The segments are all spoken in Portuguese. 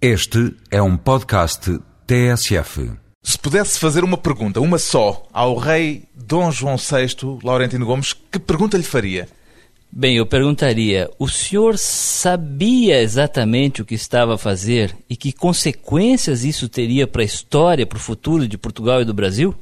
Este é um podcast TSF. Se pudesse fazer uma pergunta, uma só, ao rei Dom João VI, Laurentino Gomes, que pergunta lhe faria? Bem, eu perguntaria: o senhor sabia exatamente o que estava a fazer e que consequências isso teria para a história, para o futuro de Portugal e do Brasil?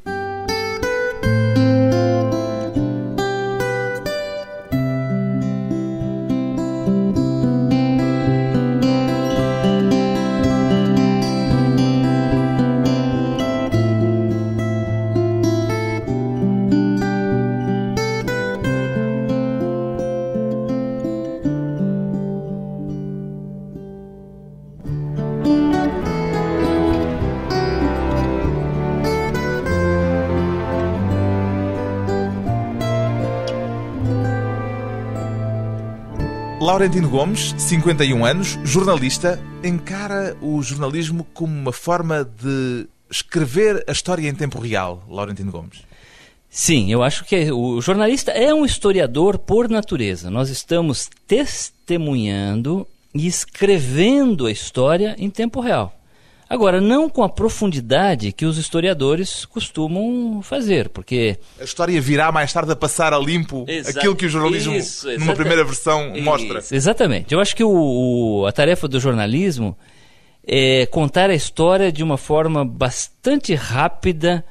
Laurentino Gomes, 51 anos, jornalista, encara o jornalismo como uma forma de escrever a história em tempo real. Laurentino Gomes. Sim, eu acho que o jornalista é um historiador por natureza. Nós estamos testemunhando e escrevendo a história em tempo real. Agora, não com a profundidade que os historiadores costumam fazer, porque. A história virá mais tarde a passar a limpo Exa aquilo que o jornalismo, isso, numa primeira versão, mostra. Isso, exatamente. Eu acho que o, o, a tarefa do jornalismo é contar a história de uma forma bastante rápida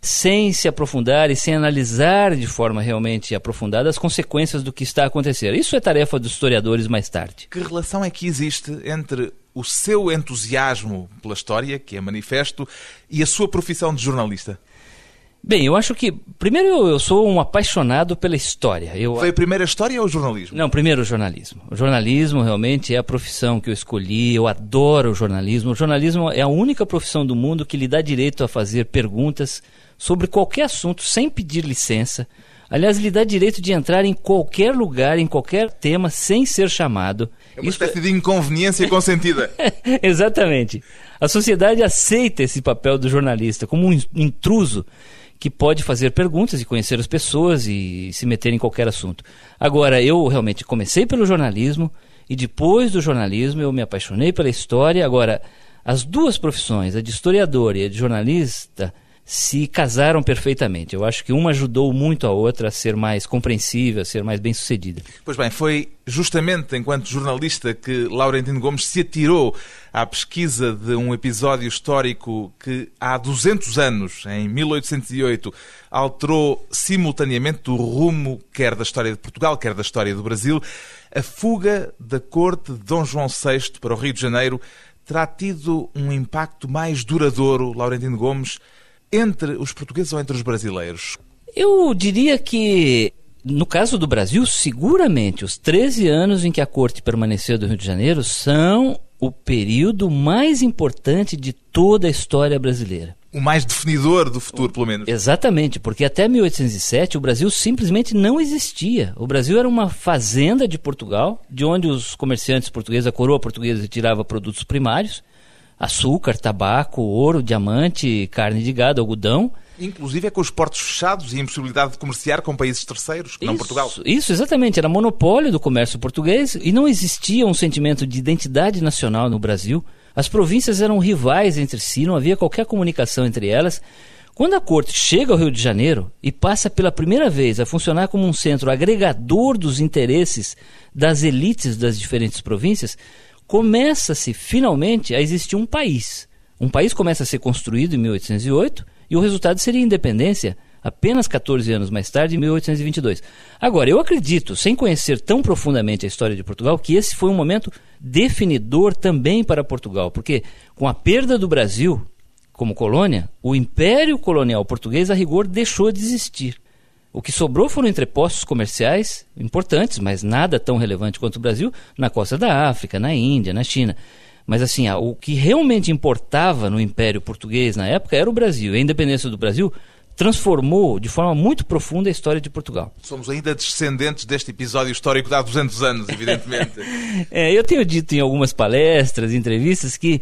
sem se aprofundar e sem analisar de forma realmente aprofundada as consequências do que está a acontecer. Isso é tarefa dos historiadores mais tarde. Que relação é que existe entre o seu entusiasmo pela história, que é manifesto, e a sua profissão de jornalista? Bem, eu acho que. Primeiro, eu sou um apaixonado pela história. Eu... Foi a primeira história ou o jornalismo? Não, primeiro o jornalismo. O jornalismo realmente é a profissão que eu escolhi. Eu adoro o jornalismo. O jornalismo é a única profissão do mundo que lhe dá direito a fazer perguntas sobre qualquer assunto sem pedir licença. Aliás, lhe dá direito de entrar em qualquer lugar, em qualquer tema, sem ser chamado. É uma Isso... espécie de inconveniência consentida. Exatamente. A sociedade aceita esse papel do jornalista como um intruso que pode fazer perguntas e conhecer as pessoas e se meter em qualquer assunto. Agora, eu realmente comecei pelo jornalismo e depois do jornalismo eu me apaixonei pela história. Agora, as duas profissões, a de historiador e a de jornalista, se casaram perfeitamente. Eu acho que uma ajudou muito a outra a ser mais compreensível, a ser mais bem-sucedida. Pois bem, foi justamente enquanto jornalista que Laurentino Gomes se atirou à pesquisa de um episódio histórico que há 200 anos, em 1808, alterou simultaneamente o rumo quer da história de Portugal, quer da história do Brasil. A fuga da corte de Dom João VI para o Rio de Janeiro terá tido um impacto mais duradouro, Laurentino Gomes, entre os portugueses ou entre os brasileiros? Eu diria que, no caso do Brasil, seguramente os 13 anos em que a corte permaneceu do Rio de Janeiro são o período mais importante de toda a história brasileira. O mais definidor do futuro, pelo menos. Exatamente, porque até 1807 o Brasil simplesmente não existia. O Brasil era uma fazenda de Portugal, de onde os comerciantes portugueses, a coroa portuguesa, retirava produtos primários açúcar, tabaco, ouro, diamante, carne de gado, algodão. Inclusive é com os portos fechados e a impossibilidade de comerciar com países terceiros, que isso, não Portugal. Isso, exatamente. Era monopólio do comércio português e não existia um sentimento de identidade nacional no Brasil. As províncias eram rivais entre si, não havia qualquer comunicação entre elas. Quando a corte chega ao Rio de Janeiro e passa pela primeira vez a funcionar como um centro agregador dos interesses das elites das diferentes províncias, começa-se finalmente a existir um país. Um país começa a ser construído em 1808 e o resultado seria a independência apenas 14 anos mais tarde, em 1822. Agora, eu acredito, sem conhecer tão profundamente a história de Portugal, que esse foi um momento definidor também para Portugal, porque com a perda do Brasil como colônia, o império colonial português a rigor deixou de existir. O que sobrou foram entrepostos comerciais importantes, mas nada tão relevante quanto o Brasil, na costa da África, na Índia, na China. Mas assim, o que realmente importava no Império Português na época era o Brasil. E a independência do Brasil transformou de forma muito profunda a história de Portugal. Somos ainda descendentes deste episódio histórico de há 200 anos, evidentemente. é, eu tenho dito em algumas palestras, entrevistas, que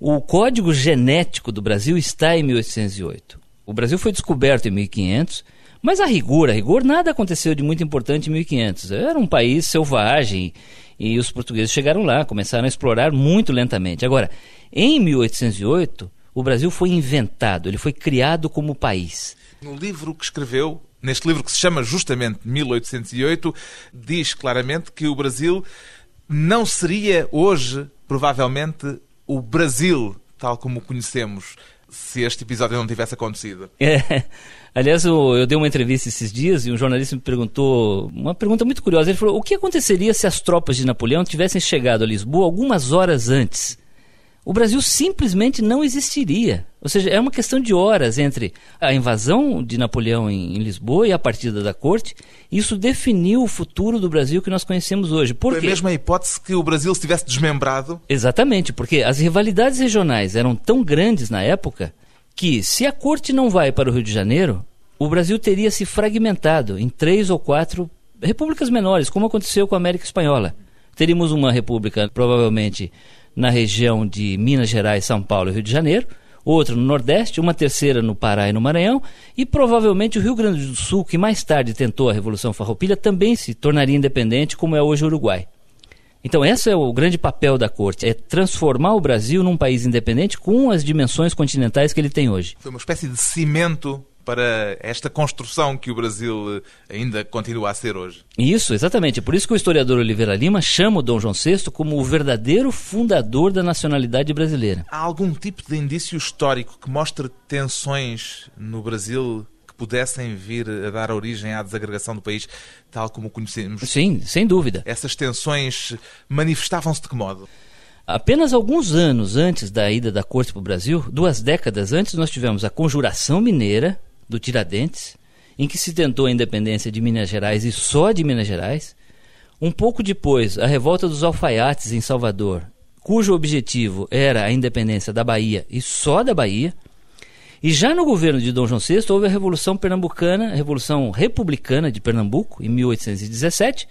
o código genético do Brasil está em 1808. O Brasil foi descoberto em 1500 Mas a rigor, a rigor, nada aconteceu de muito importante em 1500. Era um país selvagem e os portugueses chegaram lá, começaram a explorar muito lentamente. Agora, em 1808, o Brasil foi inventado, ele foi criado como país. No livro que escreveu, neste livro que se chama justamente 1808, diz claramente que o Brasil não seria hoje, provavelmente, o Brasil tal como o conhecemos se este episódio não tivesse acontecido. É. Aliás, eu, eu, dei uma entrevista esses dias e um jornalista me perguntou uma pergunta muito curiosa. Ele falou: o que aconteceria se as tropas de Napoleão tivessem chegado a Lisboa algumas horas antes? O Brasil simplesmente não existiria. Ou seja, é uma questão de horas entre a invasão de Napoleão em, em, Lisboa e a partida da corte. Isso definiu o futuro do Brasil que nós conhecemos hoje. Por Foi quê? a mesma hipótese que o Brasil estivesse desmembrado? Exatamente, porque as rivalidades regionais eram tão grandes na época que, se a corte não vai para o Rio de Janeiro, o Brasil teria se fragmentado em três ou quatro repúblicas menores, como aconteceu com a América Espanhola. Teríamos uma república, provavelmente na região de Minas Gerais, São Paulo e Rio de Janeiro, outra no Nordeste, uma terceira no Pará e no Maranhão, e provavelmente o Rio Grande do Sul, que mais tarde tentou a Revolução Farroupilha, também se tornaria independente, como é hoje o Uruguai. Então, esse é o grande papel da corte, é transformar o Brasil num país independente com as dimensões continentais que ele tem hoje. Foi uma espécie de cimento para esta construção que o Brasil eh, ainda continua a ser hoje. Isso, exatamente. Por isso que o historiador Oliveira Lima chama o Dom João VI como o verdadeiro fundador da nacionalidade brasileira. Há algum tipo de indício histórico que mostre tensões no Brasil que pudessem vir a dar origem à desagregação do país, tal como o conhecemos? Sim, sem dúvida. Essas tensões manifestavam-se de que modo? Apenas alguns anos antes da ida da corte para o Brasil, duas décadas antes, nós tivemos a Conjuração Mineira, do Tiradentes, em que se tentou a independência de Minas Gerais e só de Minas Gerais. Um pouco depois, a revolta dos alfaiates em Salvador, cujo objetivo era a independência da Bahia e só da Bahia. E já no governo de Dom João VI houve a Revolução Pernambucana, a Revolução Republicana de Pernambuco, em 1817,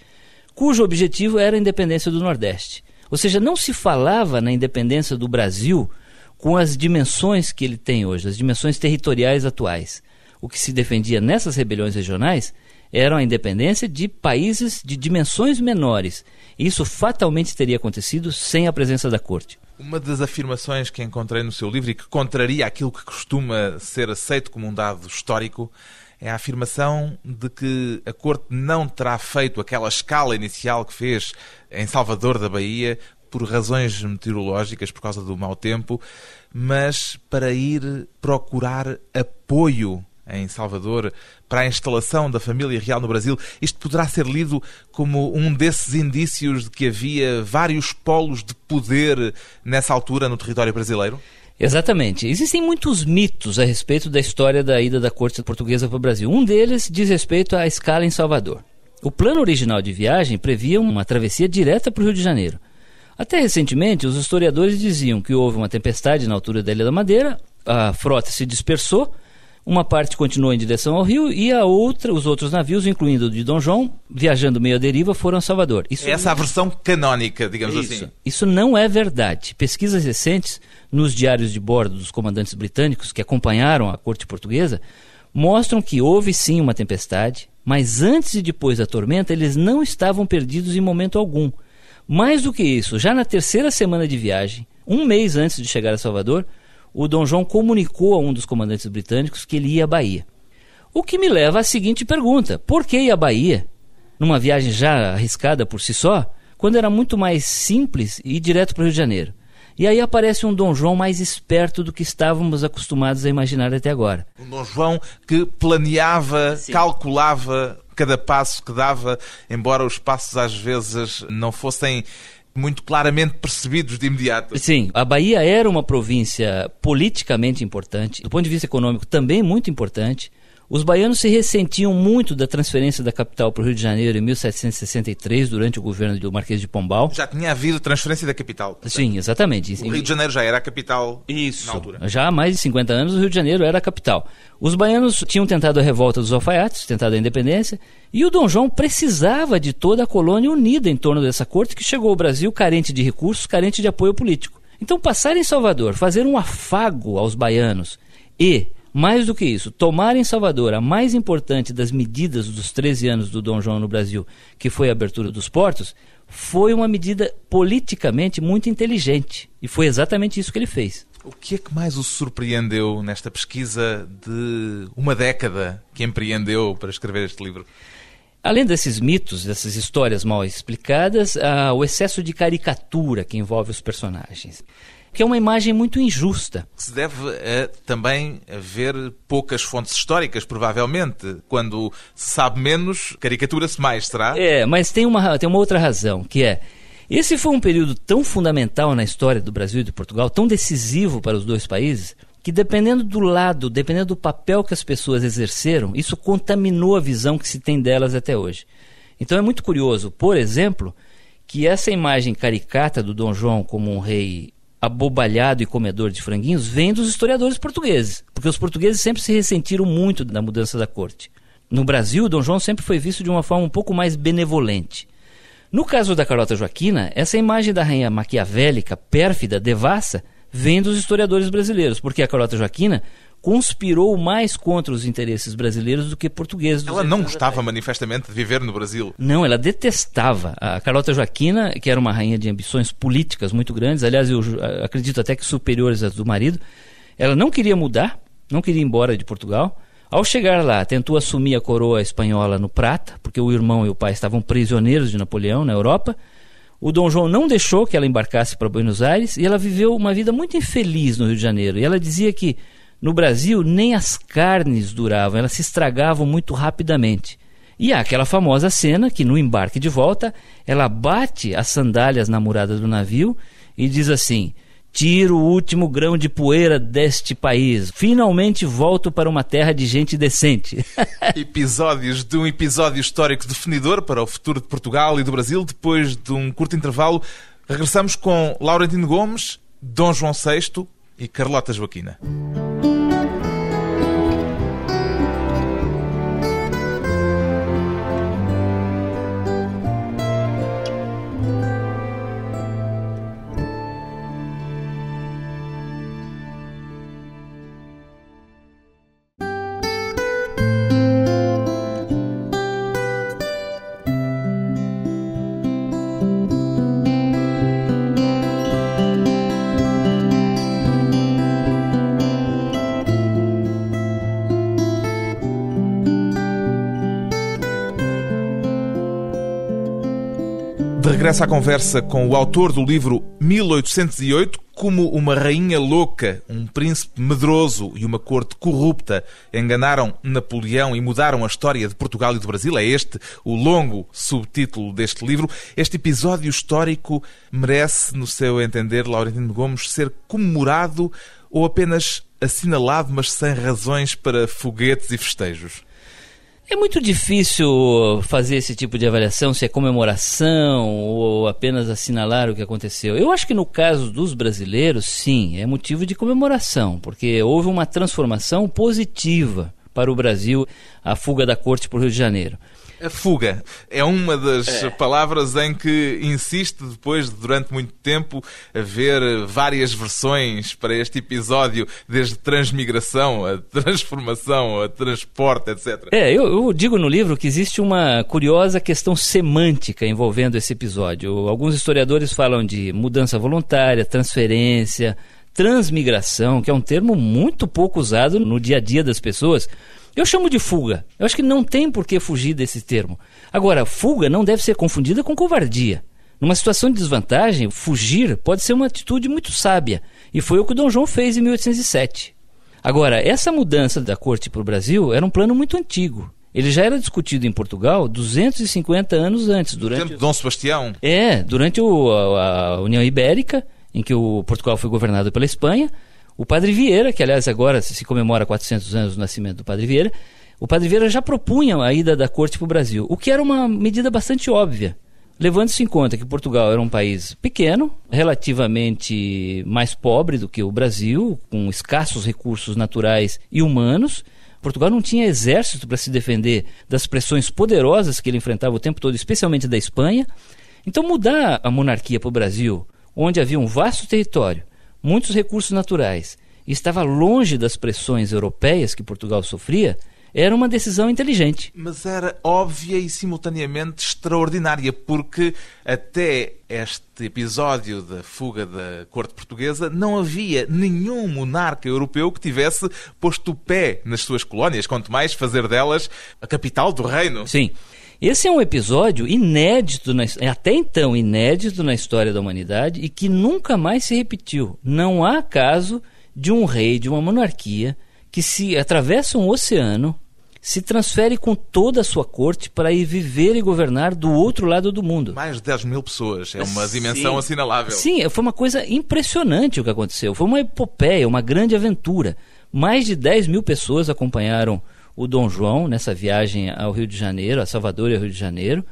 cujo objetivo era a independência do Nordeste. Ou seja, não se falava na independência do Brasil com as dimensões que ele tem hoje, as dimensões territoriais atuais o que se defendia nessas rebeliões regionais era a independência de países de dimensões menores. Isso fatalmente teria acontecido sem a presença da corte. Uma das afirmações que encontrei no seu livro e que contraria aquilo que costuma ser aceito como um dado histórico é a afirmação de que a corte não terá feito aquela escala inicial que fez em Salvador da Bahia por razões meteorológicas, por causa do mau tempo, mas para ir procurar apoio em Salvador, para a instalação da família real no Brasil, isto poderá ser lido como um desses indícios de que havia vários polos de poder nessa altura no território brasileiro? Exatamente. Existem muitos mitos a respeito da história da ida da corte portuguesa para o Brasil. Um deles diz respeito à escala em Salvador. O plano original de viagem previa uma travessia direta para o Rio de Janeiro. Até recentemente, os historiadores diziam que houve uma tempestade na altura da Ilha da Madeira, a frota se dispersou uma parte continuou em direção ao rio e a outra, os outros navios, incluindo o de Dom João, viajando meio à deriva, foram a Salvador. Isso Essa é a versão canônica, digamos Isso. assim. Isso não é verdade. Pesquisas recentes nos diários de bordo dos comandantes britânicos que acompanharam a corte portuguesa mostram que houve sim uma tempestade, mas antes e depois da tormenta eles não estavam perdidos em momento algum. Mais do que isso, já na terceira semana de viagem, um mês antes de chegar a Salvador, o Dom João comunicou a um dos comandantes britânicos que ele ia à Bahia. O que me leva à seguinte pergunta: por que ir à Bahia, numa viagem já arriscada por si só, quando era muito mais simples ir direto para o Rio de Janeiro? E aí aparece um Dom João mais esperto do que estávamos acostumados a imaginar até agora. Um Dom João que planeava, Sim. calculava cada passo que dava, embora os passos às vezes não fossem muito claramente percebidos de imediato. Sim, a Bahia era uma província politicamente importante, do ponto de vista econômico também muito importante. Os baianos se ressentiam muito da transferência da capital para o Rio de Janeiro em 1763, durante o governo do Marquês de Pombal. Já tinha havido transferência da capital. Portanto. Sim, exatamente. O Rio de Janeiro já era a capital Isso. na altura. Já há mais de 50 anos, o Rio de Janeiro era a capital. Os baianos tinham tentado a revolta dos alfaiates, tentado a independência, e o Dom João precisava de toda a colônia unida em torno dessa corte que chegou ao Brasil carente de recursos, carente de apoio político. Então, passar em Salvador, fazer um afago aos baianos e Mais do que isso, tomar em Salvador a mais importante das medidas dos 13 anos do Dom João no Brasil, que foi a abertura dos portos, foi uma medida politicamente muito inteligente. E foi exatamente isso que ele fez. O que é que mais o surpreendeu nesta pesquisa de uma década que empreendeu para escrever este livro? Além desses mitos, dessas histórias mal explicadas, há o excesso de caricatura que envolve os personagens, que é uma imagem muito injusta. Se deve a, também haver poucas fontes históricas, provavelmente. Quando se sabe menos, caricatura-se mais, será? É, mas tem uma, tem uma outra razão, que é esse foi um período tão fundamental na história do Brasil e de Portugal, tão decisivo para os dois países, que dependendo do lado, dependendo do papel que as pessoas exerceram, isso contaminou a visão que se tem delas até hoje. Então é muito curioso, por exemplo, que essa imagem caricata do Dom João como um rei abobalhado e comedor de franguinhos vem dos historiadores portugueses, porque os portugueses sempre se ressentiram muito da mudança da corte. No Brasil, Dom João sempre foi visto de uma forma um pouco mais benevolente. No caso da Carlota Joaquina, essa imagem da rainha maquiavélica, pérfida, devassa, vem dos historiadores brasileiros, porque a Carlota Joaquina conspirou mais contra os interesses brasileiros do que portugueses. Ela não gostava manifestamente de viver no Brasil. Não, ela detestava. A Carlota Joaquina, que era uma rainha de ambições políticas muito grandes, aliás, eu acredito até que superiores às do marido, ela não queria mudar, não queria ir embora de Portugal. Ao chegar lá, tentou assumir a coroa espanhola no Prata, porque o irmão e o pai estavam prisioneiros de Napoleão na Europa. O Dom João não deixou que ela embarcasse para Buenos Aires e ela viveu uma vida muito infeliz no Rio de Janeiro. E ela dizia que no Brasil nem as carnes duravam, elas se estragavam muito rapidamente. E há aquela famosa cena que no embarque de volta ela bate as sandálias na murada do navio e diz assim: Tiro o último grão de poeira deste país. Finalmente volto para uma terra de gente decente. Episódios de um episódio histórico definidor para o futuro de Portugal e do Brasil. Depois de um curto intervalo, regressamos com Laurentino Gomes, Dom João VI e Carlota Joaquina. Regressa à conversa com o autor do livro 1808, como uma rainha louca, um príncipe medroso e uma corte corrupta enganaram Napoleão e mudaram a história de Portugal e do Brasil. É este o longo subtítulo deste livro. Este episódio histórico merece, no seu entender, Laurentino Gomes, ser comemorado ou apenas assinalado, mas sem razões para foguetes e festejos? É muito difícil fazer esse tipo de avaliação, se é comemoração ou apenas assinalar o que aconteceu. Eu acho que no caso dos brasileiros, sim, é motivo de comemoração, porque houve uma transformação positiva para o Brasil, a fuga da corte para o Rio de Janeiro. A fuga é uma das é. palavras em que insiste depois de, durante muito tempo, haver várias versões para este episódio, desde transmigração, a transformação, a transporte, etc. É, eu, eu digo no livro que existe uma curiosa questão semântica envolvendo esse episódio. Alguns historiadores falam de mudança voluntária, transferência, transmigração, que é um termo muito pouco usado no dia a dia das pessoas. Eu chamo de fuga. Eu acho que não tem por que fugir desse termo. Agora, fuga não deve ser confundida com covardia. Numa situação de desvantagem, fugir pode ser uma atitude muito sábia. E foi o que o Dom João fez em 1807. Agora, essa mudança da corte para o Brasil era um plano muito antigo. Ele já era discutido em Portugal 250 anos antes. Durante tempo Dom Sebastião. É, durante o, a, a União Ibérica, em que o Portugal foi governado pela Espanha. O Padre Vieira, que aliás agora se comemora 400 anos do nascimento do Padre Vieira, o Padre Vieira já propunha a ida da corte para o Brasil, o que era uma medida bastante óbvia, levando-se em conta que Portugal era um país pequeno, relativamente mais pobre do que o Brasil, com escassos recursos naturais e humanos. Portugal não tinha exército para se defender das pressões poderosas que ele enfrentava o tempo todo, especialmente da Espanha. Então, mudar a monarquia para o Brasil, onde havia um vasto território, muitos recursos naturais e estava longe das pressões europeias que Portugal sofria, era uma decisão inteligente. Mas era óbvia e simultaneamente extraordinária, porque até este episódio da fuga da corte portuguesa não havia nenhum monarca europeu que tivesse posto o pé nas suas colónias, quanto mais fazer delas a capital do reino. Sim. Esse é um episódio inédito, na, até então inédito na história da humanidade e que nunca mais se repetiu. Não há caso de um rei, de uma monarquia, que se atravessa um oceano, se transfere com toda a sua corte para ir viver e governar do outro lado do mundo. Mais de 10 mil pessoas, é uma dimensão Sim. assinalável. Sim, foi uma coisa impressionante o que aconteceu. Foi uma epopeia, uma grande aventura. Mais de 10 mil pessoas acompanharam o Dom João nessa viagem ao Rio de Janeiro, a Salvador e ao Rio de Janeiro.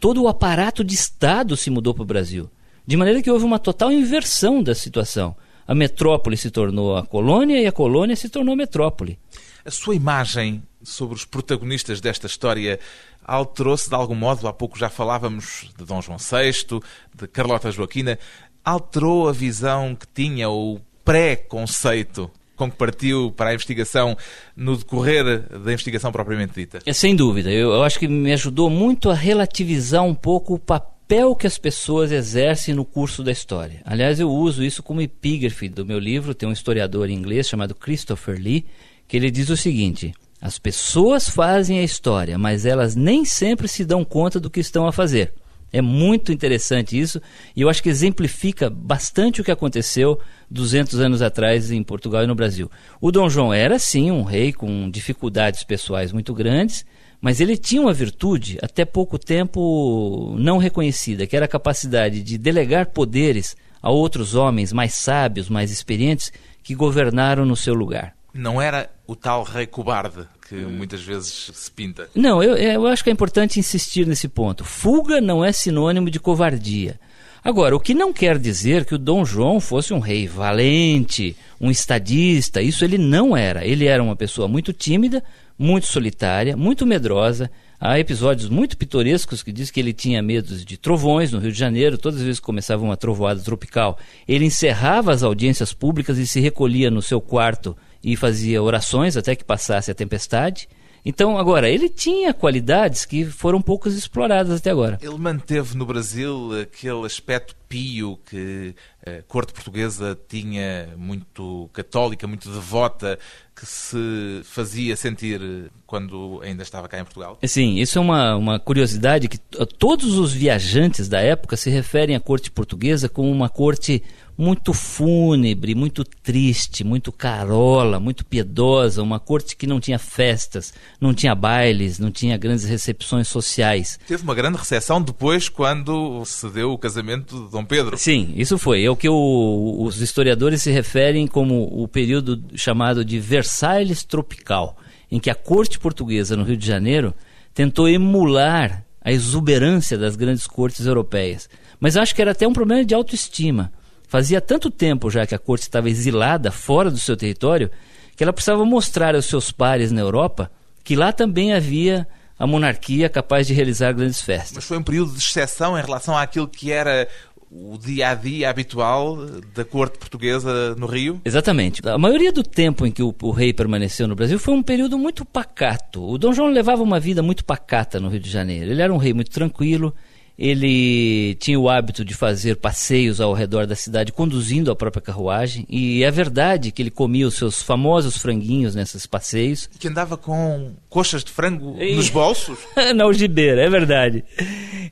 Todo o aparato de Estado se mudou para o Brasil. De maneira que houve uma total inversão da situação. A metrópole se tornou a colônia e a colônia se tornou a metrópole. A sua imagem sobre os protagonistas desta história alterou-se de algum modo? Há pouco já falávamos de Dom João VI, de Carlota Joaquina. Alterou a visão que tinha, o pré-conceito com que partiu para a investigação no decorrer da investigação propriamente dita? É, sem dúvida. Eu, eu acho que me ajudou muito a relativizar um pouco o papel que as pessoas exercem no curso da história. Aliás, eu uso isso como epígrafe do meu livro. Tem um historiador inglês chamado Christopher Lee que ele diz o seguinte: as pessoas fazem a história, mas elas nem sempre se dão conta do que estão a fazer. É muito interessante isso e eu acho que exemplifica bastante o que aconteceu 200 anos atrás em Portugal e no Brasil. O Dom João era sim um rei com dificuldades pessoais muito grandes, mas ele tinha uma virtude até pouco tempo não reconhecida, que era a capacidade de delegar poderes a outros homens mais sábios, mais experientes que governaram no seu lugar. Não era o tal rei cobarde que muitas vezes se pinta. Não, eu, eu acho que é importante insistir nesse ponto. Fuga não é sinônimo de covardia. Agora, o que não quer dizer que o Dom João fosse um rei valente, um estadista, isso ele não era. Ele era uma pessoa muito tímida, muito solitária, muito medrosa. Há episódios muito pitorescos que diz que ele tinha medo de trovões no Rio de Janeiro. Todas as vezes que começava uma trovoada tropical, ele encerrava as audiências públicas e se recolhia no seu quarto e fazia orações até que passasse a tempestade. Então, agora, ele tinha qualidades que foram poucas exploradas até agora. Ele manteve no Brasil aquele aspecto pio que a corte portuguesa tinha, muito católica, muito devota, que se fazia sentir quando ainda estava cá em Portugal? Sim, isso é uma, uma curiosidade que todos os viajantes da época se referem à corte portuguesa como uma corte muito fúnebre, muito triste, muito carola, muito piedosa, uma corte que não tinha festas, não tinha bailes, não tinha grandes recepções sociais. Teve uma grande recepção depois quando se deu o casamento de Dom Pedro. Sim, isso foi. É o que o, os historiadores se referem como o período chamado de Versailles tropical, em que a corte portuguesa no Rio de Janeiro tentou emular a exuberância das grandes cortes europeias. Mas acho que era até um problema de autoestima. Fazia tanto tempo já que a corte estava exilada fora do seu território que ela precisava mostrar aos seus pares na Europa que lá também havia a monarquia capaz de realizar grandes festas. Mas foi um período de exceção em relação àquilo que era o dia a dia habitual da corte portuguesa no Rio? Exatamente. A maioria do tempo em que o, o, rei permaneceu no Brasil foi um período muito pacato. O Dom João levava uma vida muito pacata no Rio de Janeiro. Ele era um rei muito tranquilo, ele tinha o hábito de fazer passeios ao redor da cidade conduzindo a própria carruagem e é verdade que ele comia os seus famosos franguinhos nesses passeios. Que andava com coxas de frango e... nos bolsos? Na algibeira, é verdade.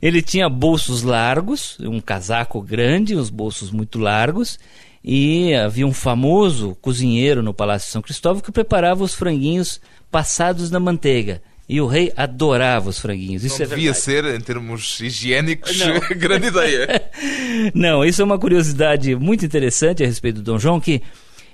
Ele tinha bolsos largos, um casaco grande, uns bolsos muito largos e havia um famoso cozinheiro no Palácio de São Cristóvão que preparava os franguinhos passados na manteiga. E o rei adorava os franguinhos. Isso não é devia verdade. ser, em termos higiênicos, grande ideia. não, isso é uma curiosidade muito interessante a respeito do Dom João, que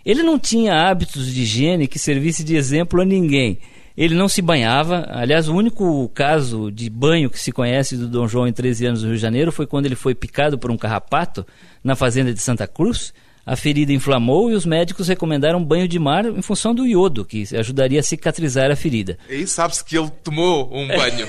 ele não tinha hábitos de higiene que servisse de exemplo a ninguém. Ele não se banhava. Aliás, o único caso de banho que se conhece do Dom João em 13 anos no Rio de Janeiro foi quando ele foi picado por um carrapato na fazenda de Santa Cruz a ferida inflamou e os médicos recomendaram banho de mar em função do iodo, que ajudaria a cicatrizar a ferida. E sabe-se que ele tomou um banho.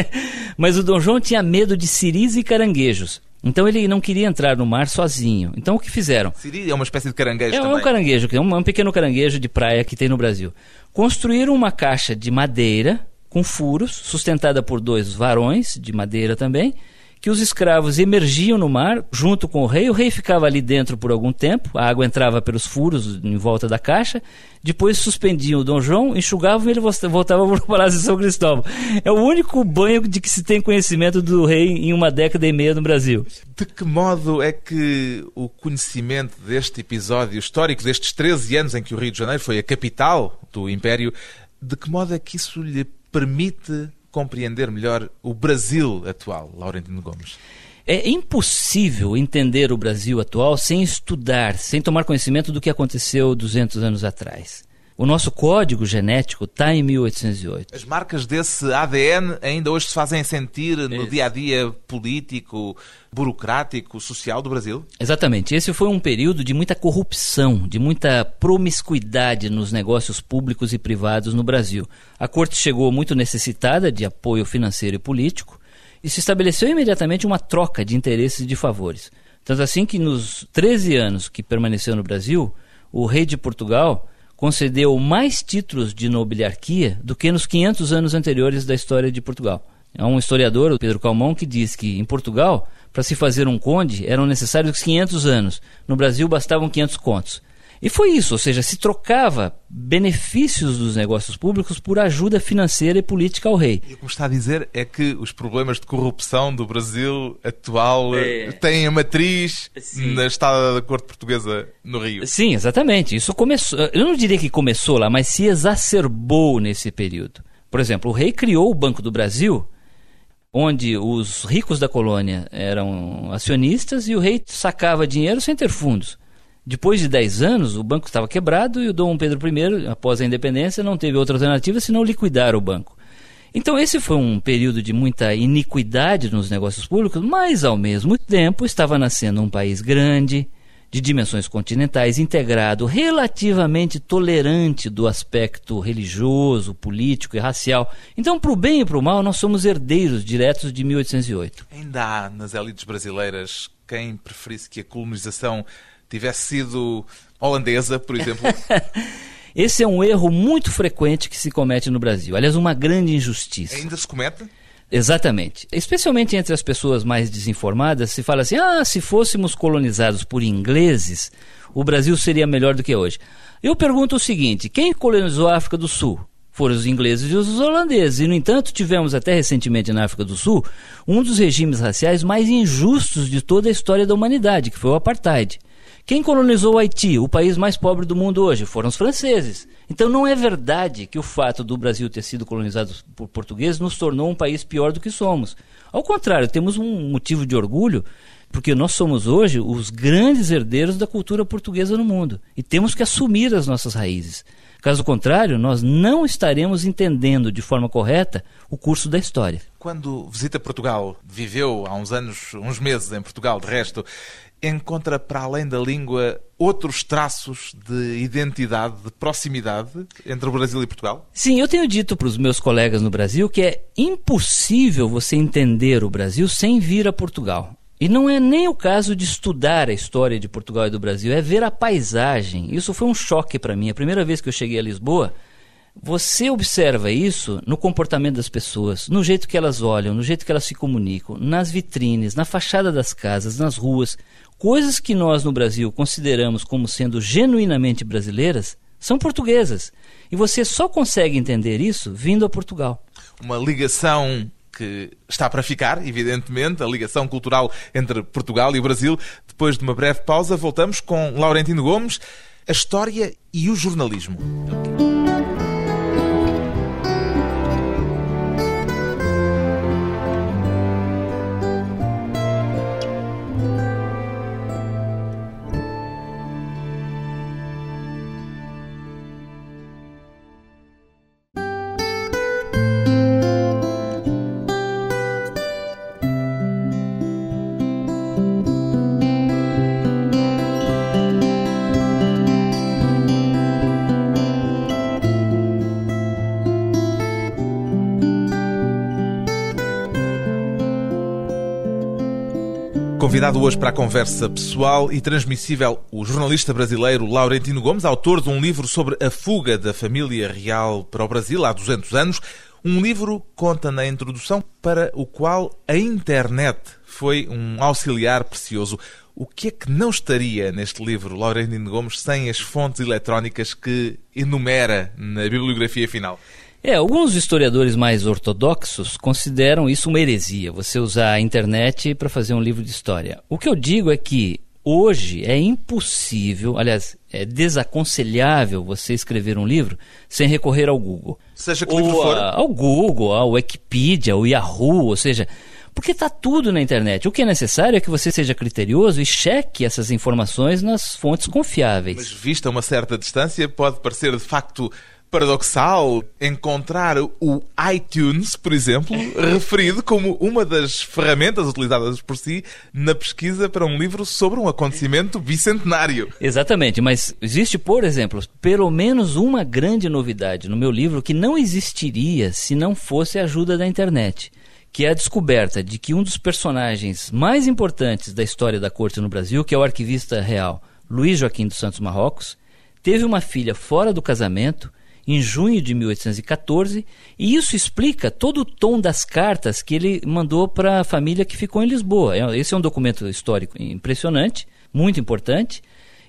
Mas o Dom João tinha medo de ciris e caranguejos. Então ele não queria entrar no mar sozinho. Então o que fizeram? Siri é uma espécie de caranguejo É também. um caranguejo, é um, um pequeno caranguejo de praia que tem no Brasil. Construíram uma caixa de madeira com furos, sustentada por dois varões de madeira também, que os escravos emergiam no mar junto com o rei. O rei ficava ali dentro por algum tempo, a água entrava pelos furos em volta da caixa. Depois suspendiam o Dom João, enxugavam e ele voltava para o Palácio de São Cristóvão. É o único banho de que se tem conhecimento do rei em uma década e meia no Brasil. De que modo é que o conhecimento deste episódio histórico, destes 13 anos em que o Rio de Janeiro foi a capital do Império, de que modo é que isso lhe permite compreender melhor o Brasil atual, Laurentino Gomes? É impossível entender o Brasil atual sem estudar, sem tomar conhecimento do que aconteceu 200 anos atrás. O nosso código genético está em 1808. As marcas desse ADN ainda hoje se fazem sentir no dia a dia político, burocrático, social do Brasil? Exatamente. Esse foi um período de muita corrupção, de muita promiscuidade nos negócios públicos e privados no Brasil. A corte chegou muito necessitada de apoio financeiro e político e se estabeleceu imediatamente uma troca de interesses e de favores. Tanto assim que nos 13 anos que permaneceu no Brasil, o rei de Portugal concedeu mais títulos de nobiliarquia do que nos 500 anos anteriores da história de Portugal. Há um historiador, o Pedro Calmon, que diz que em Portugal, para se fazer um conde, eram necessários 500 anos. No Brasil, bastavam 500 contos. E foi isso, ou seja, se trocava benefícios dos negócios públicos por ajuda financeira e política ao rei. E o que me está a dizer é que os problemas de corrupção do Brasil atual É. têm a matriz Sim. na estada da corte portuguesa no Rio. Sim, exatamente. Isso começou. Eu não diria que começou lá, mas se exacerbou nesse período. Por exemplo, o rei criou o Banco do Brasil, onde os ricos da colônia eram acionistas e o rei sacava dinheiro sem ter fundos. Depois de 10 anos, o banco estava quebrado e o Dom Pedro I, após a independência, não teve outra alternativa senão liquidar o banco. Então, esse foi um período de muita iniquidade nos negócios públicos, mas, ao mesmo tempo, estava nascendo um país grande, de dimensões continentais, integrado, relativamente tolerante do aspecto religioso, político e racial. Então, para o bem e para o mal, nós somos herdeiros diretos de 1808. Ainda há nas elites brasileiras quem preferisse que a colonização tivesse sido holandesa, por exemplo. Esse é um erro muito frequente que se comete no Brasil. Aliás, uma grande injustiça. Ainda se comete? Exatamente. Especialmente entre as pessoas mais desinformadas, se fala assim: ah, se fôssemos colonizados por ingleses, o Brasil seria melhor do que hoje. Eu pergunto o seguinte: quem colonizou a África do Sul? Foram os ingleses e os holandeses. E, no entanto, tivemos até recentemente na África do Sul um dos regimes raciais mais injustos de toda a história da humanidade, que foi o Apartheid. Quem colonizou o Haiti, o país mais pobre do mundo hoje? Foram os franceses. Então não é verdade que o fato do Brasil ter sido colonizado por portugueses nos tornou um país pior do que somos. Ao contrário, temos um motivo de orgulho, porque nós somos hoje os grandes herdeiros da cultura portuguesa no mundo e temos que assumir as nossas raízes. Caso contrário, nós não estaremos entendendo de forma correta o curso da história. Quando visita Portugal, viveu há uns anos, uns meses em Portugal, de resto, encontra para além da língua outros traços de identidade, de proximidade entre o Brasil e Portugal? Sim, eu tenho dito para os meus colegas no Brasil que é impossível você entender o Brasil sem vir a Portugal. E não é nem o caso de estudar a história de Portugal e do Brasil, é ver a paisagem. Isso foi um choque para mim. A primeira vez que eu cheguei a Lisboa, você observa isso no comportamento das pessoas, no jeito que elas olham, no jeito que elas se comunicam, nas vitrines, na fachada das casas, nas ruas. Coisas que nós no Brasil consideramos como sendo genuinamente brasileiras são portuguesas. E você só consegue entender isso vindo a Portugal. Uma ligação que está para ficar, evidentemente, a ligação cultural entre Portugal e o Brasil. Depois de uma breve pausa, voltamos com Laurentino Gomes, a história e o jornalismo. Convidado hoje para a conversa pessoal e transmissível o jornalista brasileiro Laurentino Gomes, autor de um livro sobre a fuga da família real para o Brasil há 200 anos. Um livro conta na introdução para o qual a internet foi um auxiliar precioso. O que é que não estaria neste livro, Laurentino Gomes, sem as fontes eletrónicas que enumera na bibliografia final? É, alguns historiadores mais ortodoxos consideram isso uma heresia, você usar a internet para fazer um livro de história. O que eu digo é que hoje é impossível, aliás, é desaconselhável você escrever um livro sem recorrer ao Google. Seja que livro for. Ao Google, ao Wikipedia, ao Yahoo, ou seja, porque está tudo na internet. O que é necessário é que você seja criterioso e cheque essas informações nas fontes confiáveis. Mas vista uma certa distância, pode parecer de facto paradoxal encontrar o iTunes, por exemplo, referido como uma das ferramentas utilizadas por si na pesquisa para um livro sobre um acontecimento bicentenário. Exatamente, mas existe, por exemplo, pelo menos uma grande novidade no meu livro que não existiria se não fosse a ajuda da internet. Que é a descoberta de que um dos personagens mais importantes da história da corte no Brasil, que é o arquivista real Luiz Joaquim dos Santos Marrocos, teve uma filha fora do casamento em junho de 1814, e isso explica todo o tom das cartas que ele mandou para a família que ficou em Lisboa. É, esse é um documento histórico impressionante, muito importante.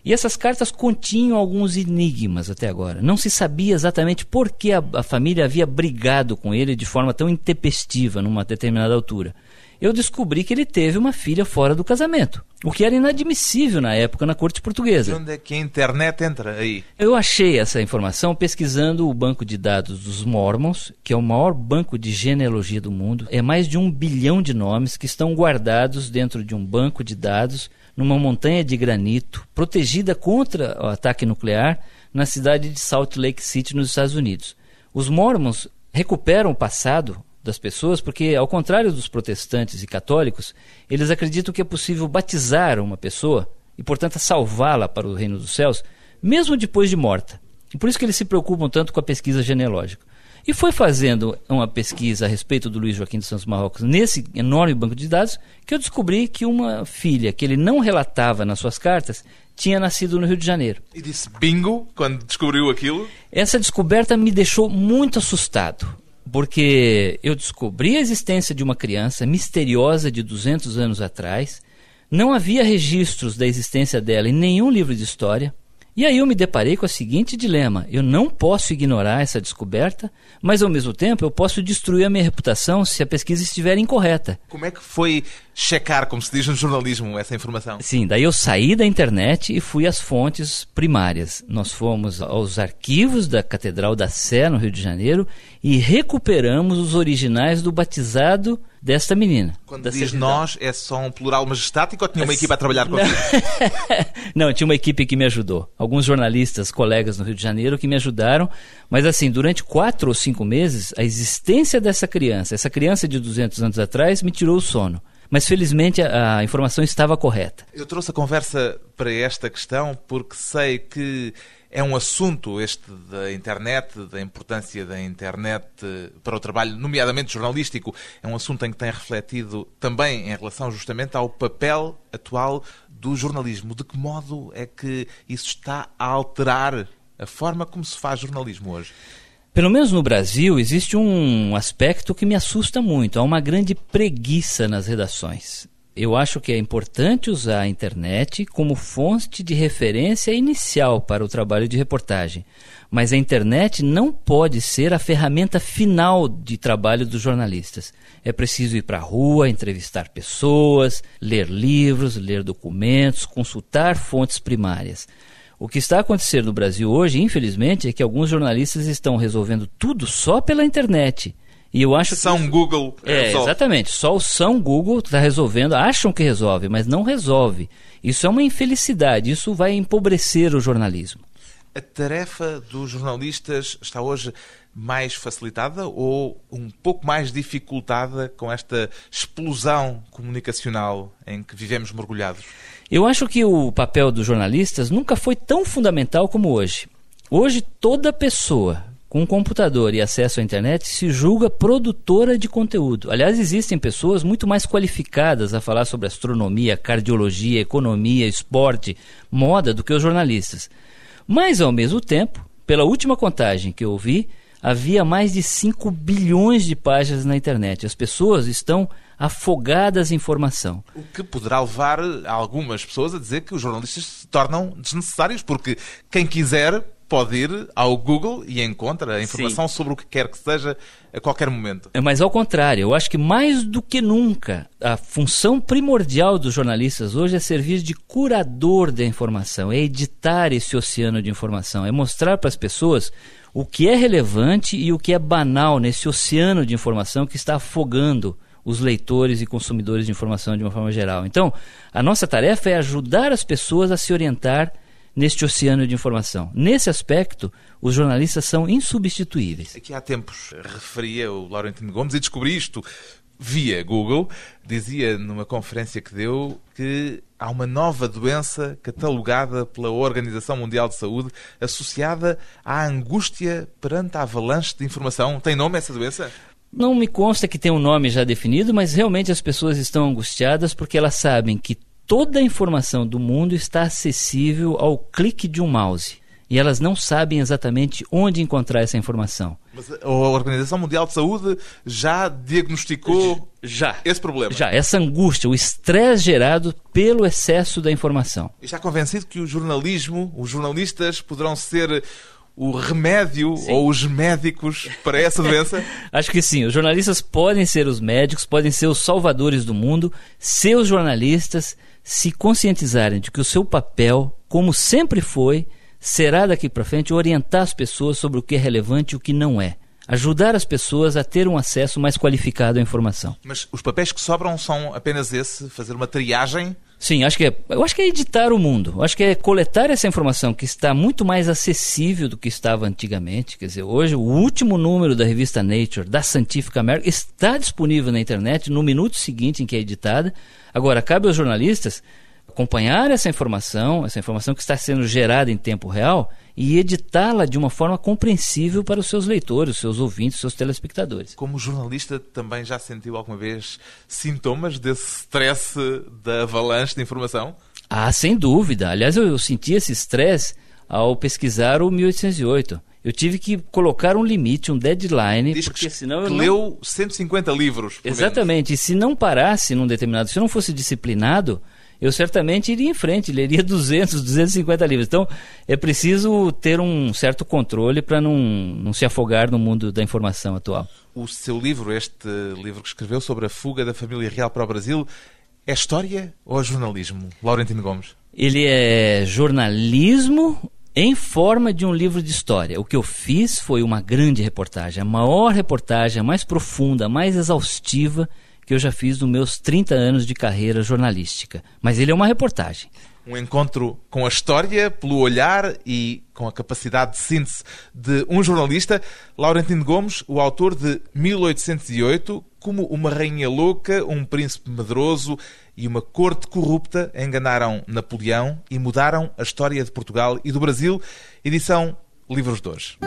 E essas cartas continham alguns enigmas até agora. Não se sabia exatamente por que a, a família havia brigado com ele de forma tão intempestiva numa determinada altura eu descobri que ele teve uma filha fora do casamento, o que era inadmissível na época na corte portuguesa. Onde é que a internet entra aí? Eu achei essa informação pesquisando o banco de dados dos Mormons, que é o maior banco de genealogia do mundo. É mais de um bilhão de nomes que estão guardados dentro de um banco de dados numa montanha de granito, protegida contra o ataque nuclear na cidade de Salt Lake City, nos Estados Unidos. Os Mormons recuperam o passado das pessoas, porque, ao contrário dos protestantes e católicos, eles acreditam que é possível batizar uma pessoa e, portanto, salvá-la para o reino dos céus, mesmo depois de morta. E por isso que eles se preocupam tanto com a pesquisa genealógica. E foi fazendo uma pesquisa a respeito do Luiz Joaquim dos Santos Marrocos nesse enorme banco de dados que eu descobri que uma filha que ele não relatava nas suas cartas tinha nascido no Rio de Janeiro. E disse bingo quando descobriu aquilo? Essa descoberta me deixou muito assustado porque eu descobri a existência de uma criança misteriosa de 200 anos atrás, não havia registros da existência dela em nenhum livro de história. E aí eu me deparei com o seguinte dilema: eu não posso ignorar essa descoberta, mas ao mesmo tempo eu posso destruir a minha reputação se a pesquisa estiver incorreta. Como é que foi checar, como se diz no jornalismo, essa informação? Sim, daí eu saí da internet e fui às fontes primárias. Nós fomos aos arquivos da Catedral da Sé, no Rio de Janeiro, e recuperamos os originais do batizado desta menina. Quando diz nós, é só um plural majestático ou tinha uma equipe a trabalhar contigo? Não, tinha uma equipe que me ajudou. Alguns jornalistas, colegas no Rio de Janeiro que me ajudaram. Mas assim, durante quatro ou cinco meses, a existência dessa criança, essa criança de 200 anos atrás, me tirou o sono. Mas felizmente a, a, informação estava correta. Eu trouxe a conversa para esta questão porque sei que é um assunto este da internet, da importância da internet para o trabalho, nomeadamente jornalístico. É um assunto em que tem refletido também em relação justamente ao papel atual do jornalismo. De que modo é que isso está a alterar a forma como se faz jornalismo hoje? Pelo menos no Brasil, existe um aspecto que me assusta muito. Há uma grande preguiça nas redações. Eu acho que é importante usar a internet como fonte de referência inicial para o trabalho de reportagem, mas a internet não pode ser a ferramenta final de trabalho dos jornalistas. É preciso ir para a rua, entrevistar pessoas, ler livros, ler documentos, consultar fontes primárias. O que está acontecendo no Brasil hoje, infelizmente, é que alguns jornalistas estão resolvendo tudo só pela internet. E eu acho São que... Google. É, resolve. exatamente. Só o São Google está resolvendo. Acham que resolve, mas não resolve. Isso é uma infelicidade. Isso vai empobrecer o jornalismo. A tarefa dos jornalistas está hoje mais facilitada ou um pouco mais dificultada com esta explosão comunicacional em que vivemos mergulhados? Eu acho que o papel dos jornalistas nunca foi tão fundamental como hoje. Hoje, toda pessoa com computador e acesso à internet, se julga produtora de conteúdo. Aliás, existem pessoas muito mais qualificadas a falar sobre astronomia, cardiologia, economia, esporte, moda do que os jornalistas. Mas, ao mesmo tempo, pela última contagem que eu vi, havia mais de 5 bilhões de páginas na internet. As pessoas estão afogadas em informação. O que poderá levar algumas pessoas a dizer que os jornalistas se tornam desnecessários, porque quem quiser pode ir ao Google e encontra a informação Sim. sobre o que quer que seja a qualquer momento. É, mas ao contrário, eu acho que mais do que nunca, a função primordial dos jornalistas hoje é servir de curador da informação, é editar esse oceano de informação, é mostrar para as pessoas o que é relevante e o que é banal nesse oceano de informação que está afogando os leitores e consumidores de informação de uma forma geral. Então, a nossa tarefa é ajudar as pessoas a se orientar neste oceano de informação. Nesse aspecto, os jornalistas são insubstituíveis. Aqui há tempos referia o Laurentino Gomes e descobri isto via Google. Dizia numa conferência que deu que há uma nova doença catalogada pela Organização Mundial de Saúde associada à angústia perante a avalanche de informação. Tem nome essa doença? Não me consta que tem um nome já definido, mas realmente as pessoas estão angustiadas porque elas sabem que toda a informação do mundo está acessível ao clique de um mouse. E elas não sabem exatamente onde encontrar essa informação. Mas a Organização Mundial de Saúde já diagnosticou já esse problema? Já, essa angústia, o estresse gerado pelo excesso da informação. E está convencido que o jornalismo, os jornalistas poderão ser o remédio sim. ou os médicos para essa doença? Acho que sim. Os jornalistas podem ser os médicos, podem ser os salvadores do mundo, se os jornalistas se conscientizarem de que o seu papel, como sempre foi, será daqui para frente orientar as pessoas sobre o que é relevante e o que não é ajudar as pessoas a ter um acesso mais qualificado à informação. Mas os papéis que sobram são apenas esse, fazer uma triagem? Sim, acho que é, eu acho que é editar o mundo. Acho que é coletar essa informação que está muito mais acessível do que estava antigamente. Quer dizer, hoje o último número da revista Nature, da Scientific American, está disponível na internet no minuto seguinte em que é editada. Agora, cabe aos jornalistas acompanhar essa informação, essa informação que está sendo gerada em tempo real e editá-la de uma forma compreensível para os seus leitores, os seus ouvintes, os seus telespectadores. Como jornalista, também já sentiu alguma vez sintomas desse stress da avalanche de informação? Ah, sem dúvida. Aliás, eu, eu senti esse stress ao pesquisar o 1808. Eu tive que colocar um limite, um deadline, Diz porque que, senão eu leu não... 150 livros. Exatamente. Menos. E se não parasse num determinado, se eu não fosse disciplinado, eu certamente iria em frente, leria 200, 250 livros. Então, é preciso ter um certo controle para não, não se afogar no mundo da informação atual. O seu livro, este livro que escreveu sobre a fuga da família real para o Brasil, é história ou é jornalismo? Laurentino Gomes. Ele é jornalismo em forma de um livro de história. O que eu fiz foi uma grande reportagem, a maior reportagem, a mais profunda, a mais exaustiva que eu já fiz nos meus 30 anos de carreira jornalística. Mas ele é uma reportagem. Um encontro com a história, pelo olhar e com a capacidade de síntese de um jornalista, Laurentino Gomes, o autor de 1808, como uma rainha louca, um príncipe medroso e uma corte corrupta enganaram Napoleão e mudaram a história de Portugal e do Brasil. Edição Livros de hoje.